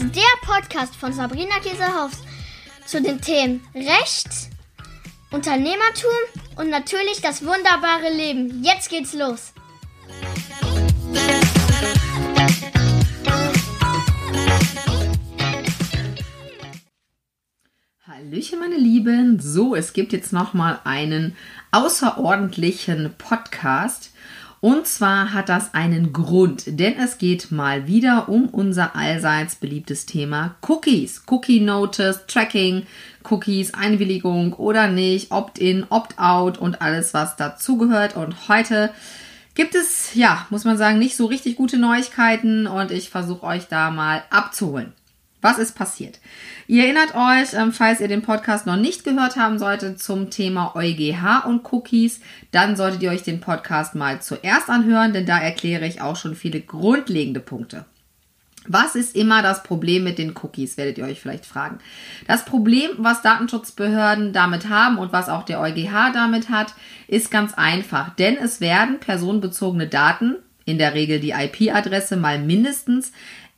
ist der Podcast von Sabrina Käsehaus zu den Themen Recht, Unternehmertum und natürlich das wunderbare Leben. Jetzt geht's los. Hallöchen, meine Lieben. So, es gibt jetzt nochmal einen außerordentlichen Podcast. Und zwar hat das einen Grund, denn es geht mal wieder um unser allseits beliebtes Thema Cookies. Cookie Notice, Tracking, Cookies, Einwilligung oder nicht, Opt-in, Opt-out und alles, was dazugehört. Und heute gibt es, ja, muss man sagen, nicht so richtig gute Neuigkeiten und ich versuche euch da mal abzuholen. Was ist passiert? Ihr erinnert euch, ähm, falls ihr den Podcast noch nicht gehört haben solltet zum Thema EuGH und Cookies, dann solltet ihr euch den Podcast mal zuerst anhören, denn da erkläre ich auch schon viele grundlegende Punkte. Was ist immer das Problem mit den Cookies, werdet ihr euch vielleicht fragen. Das Problem, was Datenschutzbehörden damit haben und was auch der EuGH damit hat, ist ganz einfach, denn es werden personenbezogene Daten, in der Regel die IP-Adresse mal mindestens,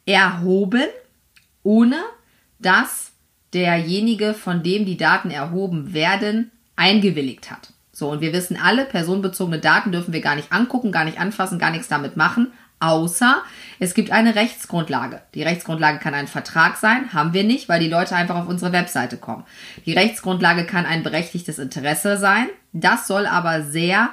erhoben, ohne dass derjenige, von dem die Daten erhoben werden, eingewilligt hat. So, und wir wissen alle, personenbezogene Daten dürfen wir gar nicht angucken, gar nicht anfassen, gar nichts damit machen, außer es gibt eine Rechtsgrundlage. Die Rechtsgrundlage kann ein Vertrag sein, haben wir nicht, weil die Leute einfach auf unsere Webseite kommen. Die Rechtsgrundlage kann ein berechtigtes Interesse sein, das soll aber sehr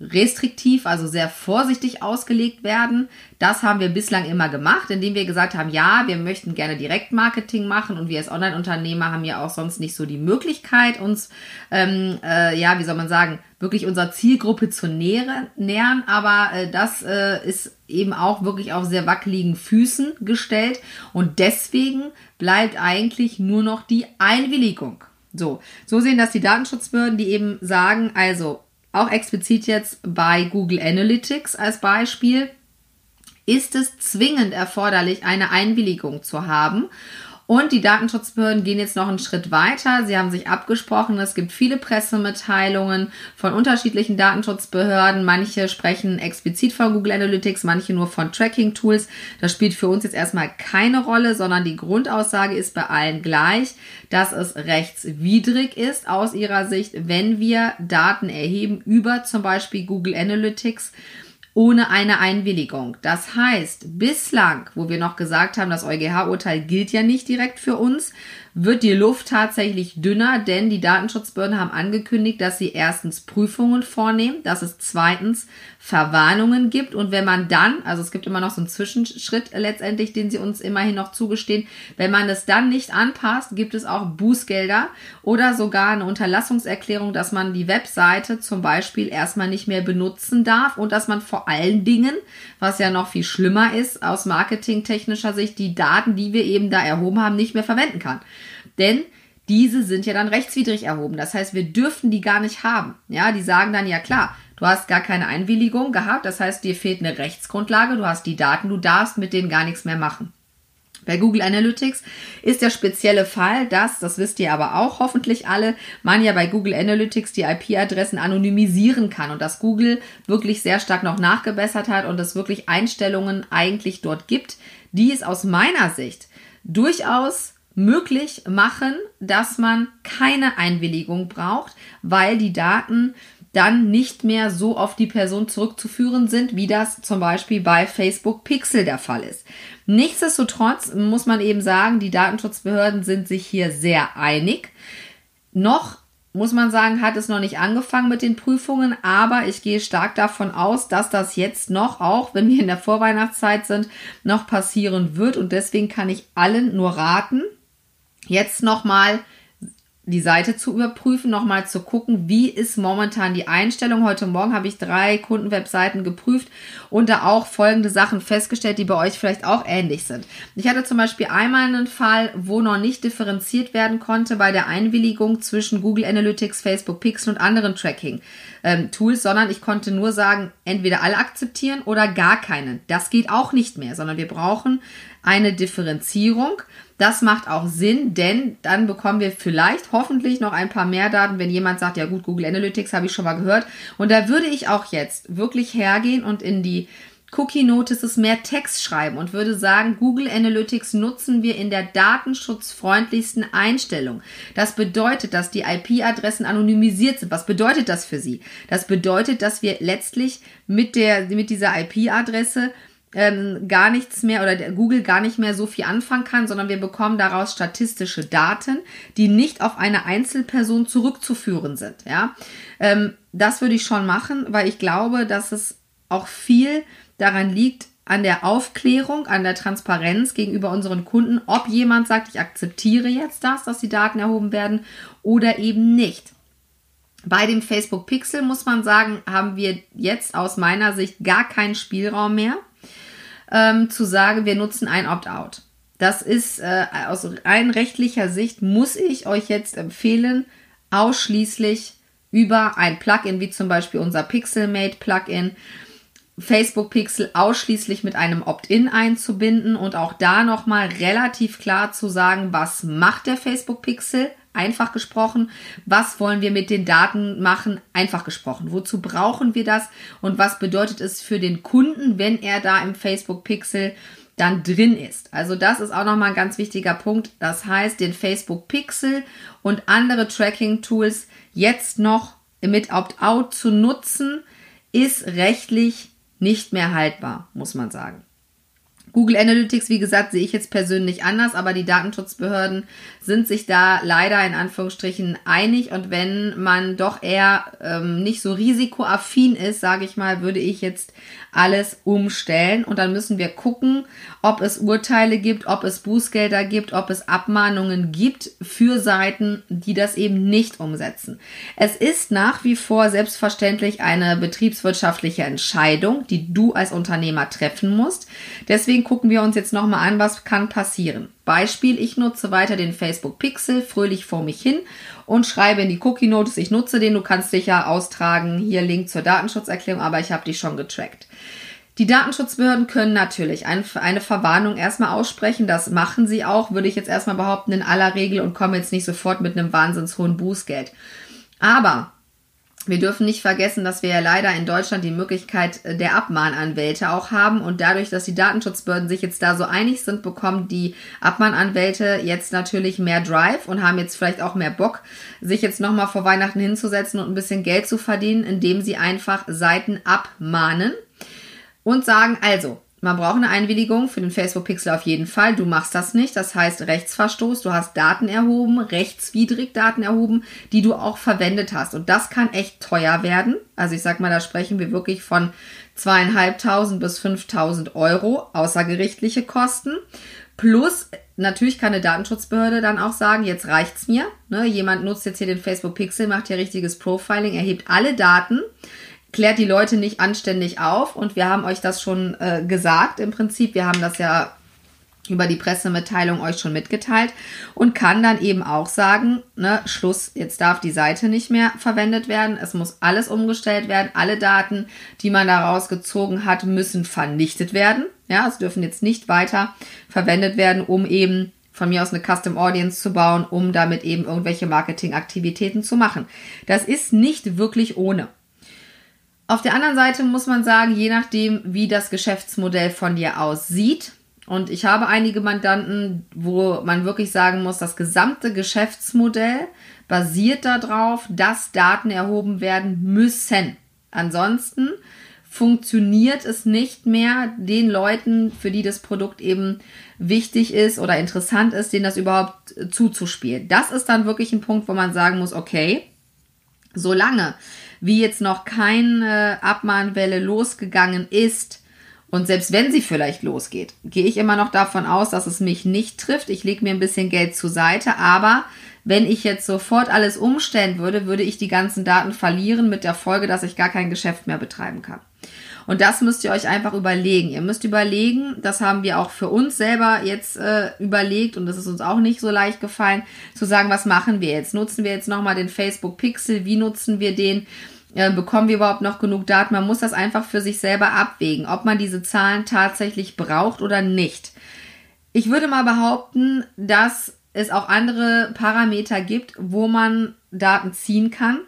restriktiv, also sehr vorsichtig ausgelegt werden. Das haben wir bislang immer gemacht, indem wir gesagt haben, ja, wir möchten gerne Direktmarketing machen und wir als Online-Unternehmer haben ja auch sonst nicht so die Möglichkeit, uns, ähm, äh, ja, wie soll man sagen, wirklich unserer Zielgruppe zu nähren, nähern. Aber äh, das äh, ist eben auch wirklich auf sehr wackeligen Füßen gestellt und deswegen bleibt eigentlich nur noch die Einwilligung. So, so sehen das die Datenschutzbehörden, die eben sagen, also auch explizit jetzt bei Google Analytics als Beispiel, ist es zwingend erforderlich, eine Einwilligung zu haben. Und die Datenschutzbehörden gehen jetzt noch einen Schritt weiter. Sie haben sich abgesprochen. Es gibt viele Pressemitteilungen von unterschiedlichen Datenschutzbehörden. Manche sprechen explizit von Google Analytics, manche nur von Tracking-Tools. Das spielt für uns jetzt erstmal keine Rolle, sondern die Grundaussage ist bei allen gleich, dass es rechtswidrig ist aus ihrer Sicht, wenn wir Daten erheben über zum Beispiel Google Analytics ohne eine Einwilligung. Das heißt, bislang, wo wir noch gesagt haben, das EuGH-Urteil gilt ja nicht direkt für uns, wird die Luft tatsächlich dünner, denn die Datenschutzbehörden haben angekündigt, dass sie erstens Prüfungen vornehmen, dass es zweitens Verwarnungen gibt und wenn man dann, also es gibt immer noch so einen Zwischenschritt letztendlich, den sie uns immerhin noch zugestehen, wenn man es dann nicht anpasst, gibt es auch Bußgelder oder sogar eine Unterlassungserklärung, dass man die Webseite zum Beispiel erstmal nicht mehr benutzen darf und dass man vor allen Dingen, was ja noch viel schlimmer ist, aus marketingtechnischer Sicht, die Daten, die wir eben da erhoben haben, nicht mehr verwenden kann. Denn diese sind ja dann rechtswidrig erhoben. Das heißt, wir dürften die gar nicht haben. Ja, die sagen dann, ja klar, du hast gar keine Einwilligung gehabt. Das heißt, dir fehlt eine Rechtsgrundlage. Du hast die Daten. Du darfst mit denen gar nichts mehr machen. Bei Google Analytics ist der spezielle Fall, dass, das wisst ihr aber auch hoffentlich alle, man ja bei Google Analytics die IP-Adressen anonymisieren kann und dass Google wirklich sehr stark noch nachgebessert hat und es wirklich Einstellungen eigentlich dort gibt, die es aus meiner Sicht durchaus möglich machen, dass man keine Einwilligung braucht, weil die Daten dann nicht mehr so auf die Person zurückzuführen sind, wie das zum Beispiel bei Facebook Pixel der Fall ist. Nichtsdestotrotz muss man eben sagen, die Datenschutzbehörden sind sich hier sehr einig. Noch muss man sagen, hat es noch nicht angefangen mit den Prüfungen, aber ich gehe stark davon aus, dass das jetzt noch, auch wenn wir in der Vorweihnachtszeit sind, noch passieren wird. Und deswegen kann ich allen nur raten, jetzt nochmal die Seite zu überprüfen, nochmal zu gucken, wie ist momentan die Einstellung. Heute Morgen habe ich drei Kundenwebseiten geprüft und da auch folgende Sachen festgestellt, die bei euch vielleicht auch ähnlich sind. Ich hatte zum Beispiel einmal einen Fall, wo noch nicht differenziert werden konnte bei der Einwilligung zwischen Google Analytics, Facebook Pixel und anderen Tracking-Tools, sondern ich konnte nur sagen, entweder alle akzeptieren oder gar keinen. Das geht auch nicht mehr, sondern wir brauchen eine Differenzierung. Das macht auch Sinn, denn dann bekommen wir vielleicht hoffentlich noch ein paar mehr Daten, wenn jemand sagt, ja gut, Google Analytics habe ich schon mal gehört. Und da würde ich auch jetzt wirklich hergehen und in die Cookie Notices mehr Text schreiben und würde sagen, Google Analytics nutzen wir in der datenschutzfreundlichsten Einstellung. Das bedeutet, dass die IP-Adressen anonymisiert sind. Was bedeutet das für Sie? Das bedeutet, dass wir letztlich mit der, mit dieser IP-Adresse ähm, gar nichts mehr oder Google gar nicht mehr so viel anfangen kann, sondern wir bekommen daraus statistische Daten, die nicht auf eine Einzelperson zurückzuführen sind. Ja, ähm, das würde ich schon machen, weil ich glaube, dass es auch viel daran liegt, an der Aufklärung, an der Transparenz gegenüber unseren Kunden, ob jemand sagt, ich akzeptiere jetzt das, dass die Daten erhoben werden oder eben nicht. Bei dem Facebook Pixel muss man sagen, haben wir jetzt aus meiner Sicht gar keinen Spielraum mehr ähm, zu sagen, wir nutzen ein Opt-out. Das ist äh, aus rein rechtlicher Sicht, muss ich euch jetzt empfehlen, ausschließlich über ein Plugin wie zum Beispiel unser Pixelmate Plugin, Facebook Pixel ausschließlich mit einem Opt-in einzubinden und auch da nochmal relativ klar zu sagen, was macht der Facebook Pixel einfach gesprochen, was wollen wir mit den Daten machen, einfach gesprochen. Wozu brauchen wir das und was bedeutet es für den Kunden, wenn er da im Facebook Pixel dann drin ist. Also das ist auch nochmal ein ganz wichtiger Punkt. Das heißt, den Facebook Pixel und andere Tracking Tools jetzt noch mit Opt-out zu nutzen, ist rechtlich nicht mehr haltbar, muss man sagen. Google Analytics, wie gesagt, sehe ich jetzt persönlich anders, aber die Datenschutzbehörden sind sich da leider in Anführungsstrichen einig. Und wenn man doch eher ähm, nicht so risikoaffin ist, sage ich mal, würde ich jetzt alles umstellen. Und dann müssen wir gucken, ob es Urteile gibt, ob es Bußgelder gibt, ob es Abmahnungen gibt für Seiten, die das eben nicht umsetzen. Es ist nach wie vor selbstverständlich eine betriebswirtschaftliche Entscheidung, die du als Unternehmer treffen musst. Deswegen gucken wir uns jetzt nochmal an, was kann passieren. Beispiel, ich nutze weiter den Facebook Pixel fröhlich vor mich hin und schreibe in die Cookie Notes, ich nutze den, du kannst dich ja austragen, hier Link zur Datenschutzerklärung, aber ich habe dich schon getrackt. Die Datenschutzbehörden können natürlich eine, eine Verwarnung erstmal aussprechen. Das machen sie auch, würde ich jetzt erstmal behaupten, in aller Regel und kommen jetzt nicht sofort mit einem wahnsinns hohen Bußgeld. Aber wir dürfen nicht vergessen, dass wir ja leider in Deutschland die Möglichkeit äh, der Abmahnanwälte auch haben und dadurch, dass die Datenschutzbehörden sich jetzt da so einig sind, bekommen die Abmahnanwälte jetzt natürlich mehr Drive und haben jetzt vielleicht auch mehr Bock, sich jetzt nochmal vor Weihnachten hinzusetzen und ein bisschen Geld zu verdienen, indem sie einfach Seiten abmahnen und sagen, also, man braucht eine Einwilligung für den Facebook Pixel auf jeden Fall. Du machst das nicht. Das heißt Rechtsverstoß. Du hast Daten erhoben, rechtswidrig Daten erhoben, die du auch verwendet hast. Und das kann echt teuer werden. Also ich sag mal, da sprechen wir wirklich von zweieinhalbtausend bis fünftausend Euro außergerichtliche Kosten. Plus, natürlich kann eine Datenschutzbehörde dann auch sagen, jetzt reicht's mir. Ne, jemand nutzt jetzt hier den Facebook Pixel, macht hier richtiges Profiling, erhebt alle Daten klärt die Leute nicht anständig auf. Und wir haben euch das schon äh, gesagt im Prinzip. Wir haben das ja über die Pressemitteilung euch schon mitgeteilt und kann dann eben auch sagen, ne, Schluss, jetzt darf die Seite nicht mehr verwendet werden. Es muss alles umgestellt werden. Alle Daten, die man daraus gezogen hat, müssen vernichtet werden. Ja, es dürfen jetzt nicht weiter verwendet werden, um eben von mir aus eine Custom Audience zu bauen, um damit eben irgendwelche Marketingaktivitäten zu machen. Das ist nicht wirklich ohne. Auf der anderen Seite muss man sagen, je nachdem, wie das Geschäftsmodell von dir aussieht, und ich habe einige Mandanten, wo man wirklich sagen muss, das gesamte Geschäftsmodell basiert darauf, dass Daten erhoben werden müssen. Ansonsten funktioniert es nicht mehr den Leuten, für die das Produkt eben wichtig ist oder interessant ist, denen das überhaupt zuzuspielen. Das ist dann wirklich ein Punkt, wo man sagen muss, okay, solange wie jetzt noch keine Abmahnwelle losgegangen ist, und selbst wenn sie vielleicht losgeht, gehe ich immer noch davon aus, dass es mich nicht trifft. Ich lege mir ein bisschen Geld zur Seite, aber wenn ich jetzt sofort alles umstellen würde, würde ich die ganzen Daten verlieren mit der Folge, dass ich gar kein Geschäft mehr betreiben kann. Und das müsst ihr euch einfach überlegen. Ihr müsst überlegen, das haben wir auch für uns selber jetzt äh, überlegt und das ist uns auch nicht so leicht gefallen, zu sagen, was machen wir jetzt? Nutzen wir jetzt nochmal den Facebook Pixel? Wie nutzen wir den? Äh, bekommen wir überhaupt noch genug Daten? Man muss das einfach für sich selber abwägen, ob man diese Zahlen tatsächlich braucht oder nicht. Ich würde mal behaupten, dass es auch andere Parameter gibt, wo man Daten ziehen kann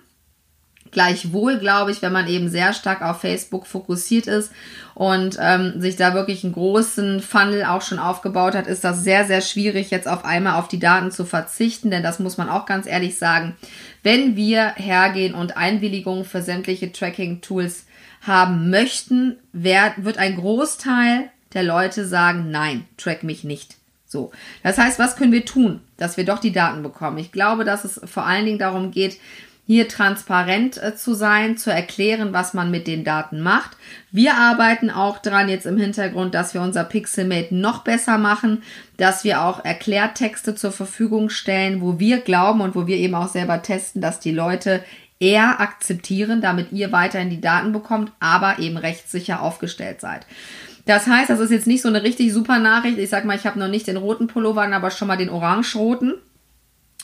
Gleichwohl glaube ich, wenn man eben sehr stark auf Facebook fokussiert ist und ähm, sich da wirklich einen großen Funnel auch schon aufgebaut hat, ist das sehr, sehr schwierig, jetzt auf einmal auf die Daten zu verzichten, denn das muss man auch ganz ehrlich sagen. Wenn wir hergehen und Einwilligungen für sämtliche Tracking-Tools haben möchten, wird ein Großteil der Leute sagen, nein, track mich nicht. So. Das heißt, was können wir tun, dass wir doch die Daten bekommen? Ich glaube, dass es vor allen Dingen darum geht, hier transparent äh, zu sein, zu erklären, was man mit den Daten macht. Wir arbeiten auch dran jetzt im Hintergrund, dass wir unser Pixelmate noch besser machen, dass wir auch Erklärtexte zur Verfügung stellen, wo wir glauben und wo wir eben auch selber testen, dass die Leute eher akzeptieren, damit ihr weiterhin die Daten bekommt, aber eben rechtssicher aufgestellt seid. Das heißt, das ist jetzt nicht so eine richtig super Nachricht. Ich sag mal, ich habe noch nicht den roten Pullover, aber schon mal den orange-roten.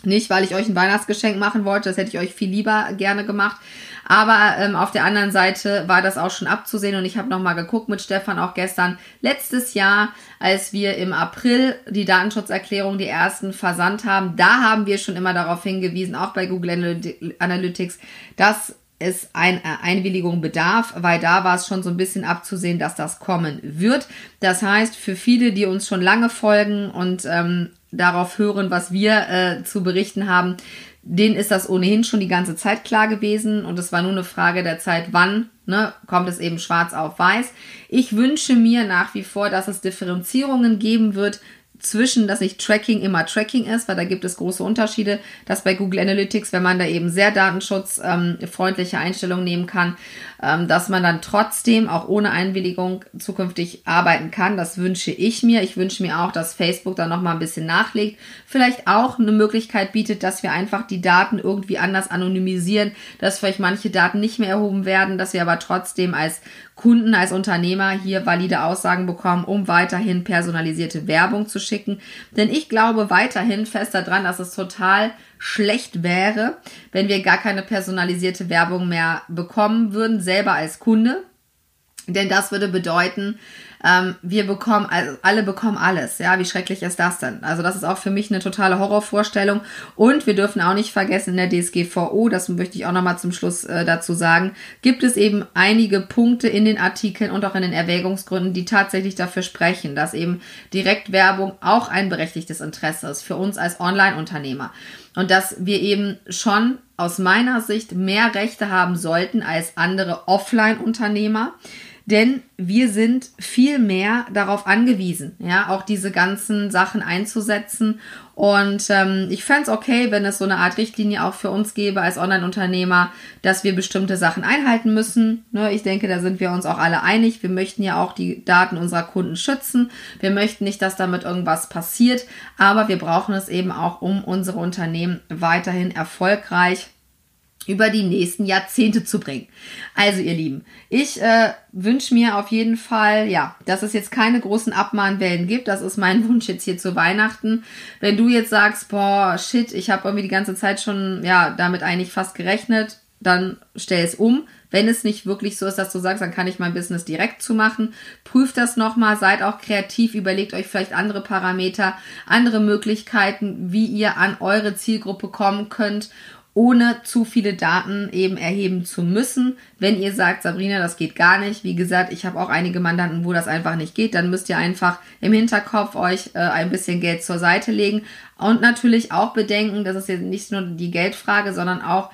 Nicht, weil ich euch ein Weihnachtsgeschenk machen wollte, das hätte ich euch viel lieber gerne gemacht. Aber ähm, auf der anderen Seite war das auch schon abzusehen und ich habe nochmal geguckt mit Stefan auch gestern. Letztes Jahr, als wir im April die Datenschutzerklärung, die ersten versandt haben, da haben wir schon immer darauf hingewiesen, auch bei Google Analytics, dass es ein äh, Einwilligung bedarf, weil da war es schon so ein bisschen abzusehen, dass das kommen wird. Das heißt, für viele, die uns schon lange folgen und ähm, darauf hören, was wir äh, zu berichten haben, denen ist das ohnehin schon die ganze Zeit klar gewesen und es war nur eine Frage der Zeit, wann ne, kommt es eben schwarz auf weiß. Ich wünsche mir nach wie vor, dass es Differenzierungen geben wird zwischen, dass nicht Tracking immer Tracking ist, weil da gibt es große Unterschiede, dass bei Google Analytics, wenn man da eben sehr datenschutzfreundliche ähm, Einstellungen nehmen kann, dass man dann trotzdem auch ohne Einwilligung zukünftig arbeiten kann. Das wünsche ich mir. Ich wünsche mir auch, dass Facebook da nochmal ein bisschen nachlegt. Vielleicht auch eine Möglichkeit bietet, dass wir einfach die Daten irgendwie anders anonymisieren, dass vielleicht manche Daten nicht mehr erhoben werden, dass wir aber trotzdem als Kunden, als Unternehmer hier valide Aussagen bekommen, um weiterhin personalisierte Werbung zu schicken. Denn ich glaube weiterhin fest daran, dass es total schlecht wäre, wenn wir gar keine personalisierte Werbung mehr bekommen würden, selber als Kunde. Denn das würde bedeuten, ähm, wir bekommen, also alle bekommen alles. Ja, wie schrecklich ist das denn? Also das ist auch für mich eine totale Horrorvorstellung. Und wir dürfen auch nicht vergessen, in der DSGVO, das möchte ich auch nochmal zum Schluss äh, dazu sagen, gibt es eben einige Punkte in den Artikeln und auch in den Erwägungsgründen, die tatsächlich dafür sprechen, dass eben Direktwerbung auch ein berechtigtes Interesse ist für uns als Online-Unternehmer. Und dass wir eben schon aus meiner Sicht mehr Rechte haben sollten als andere Offline-Unternehmer denn wir sind viel mehr darauf angewiesen, ja, auch diese ganzen Sachen einzusetzen. Und ähm, ich fände es okay, wenn es so eine Art Richtlinie auch für uns gäbe als Online-Unternehmer, dass wir bestimmte Sachen einhalten müssen. Ne, ich denke, da sind wir uns auch alle einig. Wir möchten ja auch die Daten unserer Kunden schützen. Wir möchten nicht, dass damit irgendwas passiert, aber wir brauchen es eben auch, um unsere Unternehmen weiterhin erfolgreich über die nächsten Jahrzehnte zu bringen. Also ihr Lieben, ich äh, wünsche mir auf jeden Fall, ja, dass es jetzt keine großen Abmahnwellen gibt. Das ist mein Wunsch jetzt hier zu Weihnachten. Wenn du jetzt sagst, boah, shit, ich habe irgendwie die ganze Zeit schon, ja, damit eigentlich fast gerechnet, dann stell es um. Wenn es nicht wirklich so ist, dass du sagst, dann kann ich mein Business direkt zu machen. Prüft das nochmal, seid auch kreativ, überlegt euch vielleicht andere Parameter, andere Möglichkeiten, wie ihr an eure Zielgruppe kommen könnt ohne zu viele Daten eben erheben zu müssen. Wenn ihr sagt, Sabrina, das geht gar nicht, wie gesagt, ich habe auch einige Mandanten, wo das einfach nicht geht, dann müsst ihr einfach im Hinterkopf euch äh, ein bisschen Geld zur Seite legen und natürlich auch bedenken, das ist jetzt nicht nur die Geldfrage, sondern auch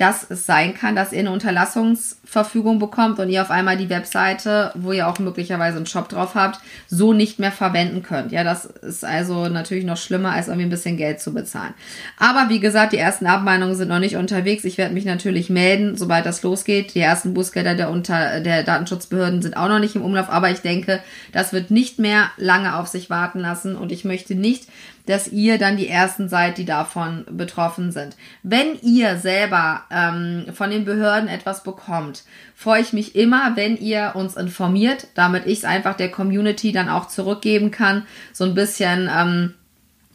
dass es sein kann, dass ihr eine Unterlassungsverfügung bekommt und ihr auf einmal die Webseite, wo ihr auch möglicherweise einen Shop drauf habt, so nicht mehr verwenden könnt. Ja, das ist also natürlich noch schlimmer, als irgendwie ein bisschen Geld zu bezahlen. Aber wie gesagt, die ersten Abmahnungen sind noch nicht unterwegs. Ich werde mich natürlich melden, sobald das losgeht. Die ersten Bußgelder der, Unter der Datenschutzbehörden sind auch noch nicht im Umlauf, aber ich denke, das wird nicht mehr lange auf sich warten lassen und ich möchte nicht, dass ihr dann die ersten seid, die davon betroffen sind. Wenn ihr selber ähm, von den Behörden etwas bekommt, freue ich mich immer, wenn ihr uns informiert, damit ich es einfach der Community dann auch zurückgeben kann. So ein bisschen. Ähm,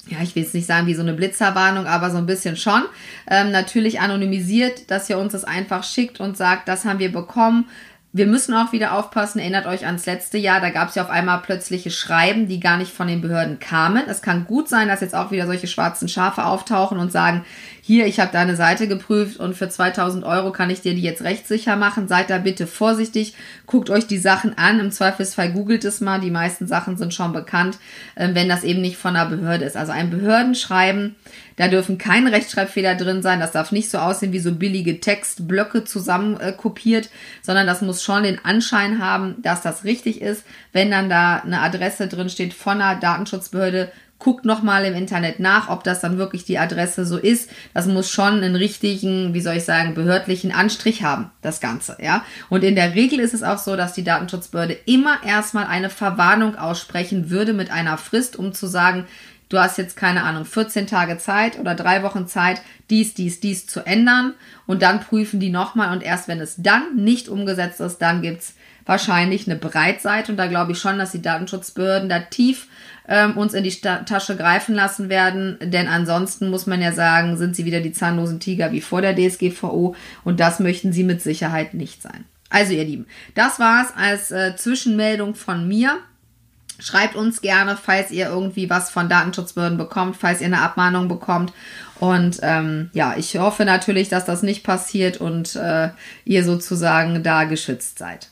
ja, ich will jetzt nicht sagen wie so eine Blitzerwarnung, aber so ein bisschen schon. Ähm, natürlich anonymisiert, dass ihr uns das einfach schickt und sagt, das haben wir bekommen wir müssen auch wieder aufpassen, erinnert euch ans letzte Jahr, da gab es ja auf einmal plötzliche Schreiben, die gar nicht von den Behörden kamen. Es kann gut sein, dass jetzt auch wieder solche schwarzen Schafe auftauchen und sagen, hier, ich habe deine Seite geprüft und für 2000 Euro kann ich dir die jetzt rechtssicher machen. Seid da bitte vorsichtig, guckt euch die Sachen an. Im Zweifelsfall googelt es mal, die meisten Sachen sind schon bekannt, äh, wenn das eben nicht von einer Behörde ist. Also ein Behördenschreiben, da dürfen keine Rechtschreibfehler drin sein, das darf nicht so aussehen wie so billige Textblöcke zusammen äh, kopiert, sondern das muss schon den Anschein haben, dass das richtig ist. Wenn dann da eine Adresse drin steht von einer Datenschutzbehörde, guckt nochmal im Internet nach, ob das dann wirklich die Adresse so ist. Das muss schon einen richtigen, wie soll ich sagen, behördlichen Anstrich haben, das Ganze, ja. Und in der Regel ist es auch so, dass die Datenschutzbehörde immer erstmal eine Verwarnung aussprechen würde mit einer Frist, um zu sagen, du hast jetzt keine Ahnung, 14 Tage Zeit oder drei Wochen Zeit, dies, dies, dies zu ändern. Und dann prüfen die nochmal und erst wenn es dann nicht umgesetzt ist, dann gibt's wahrscheinlich eine Breitseite. Und da glaube ich schon, dass die Datenschutzbehörden da tief ähm, uns in die Sta Tasche greifen lassen werden. Denn ansonsten muss man ja sagen, sind sie wieder die zahnlosen Tiger wie vor der DSGVO. Und das möchten sie mit Sicherheit nicht sein. Also ihr Lieben, das war's als äh, Zwischenmeldung von mir. Schreibt uns gerne, falls ihr irgendwie was von Datenschutzbehörden bekommt, falls ihr eine Abmahnung bekommt. Und ähm, ja, ich hoffe natürlich, dass das nicht passiert und äh, ihr sozusagen da geschützt seid.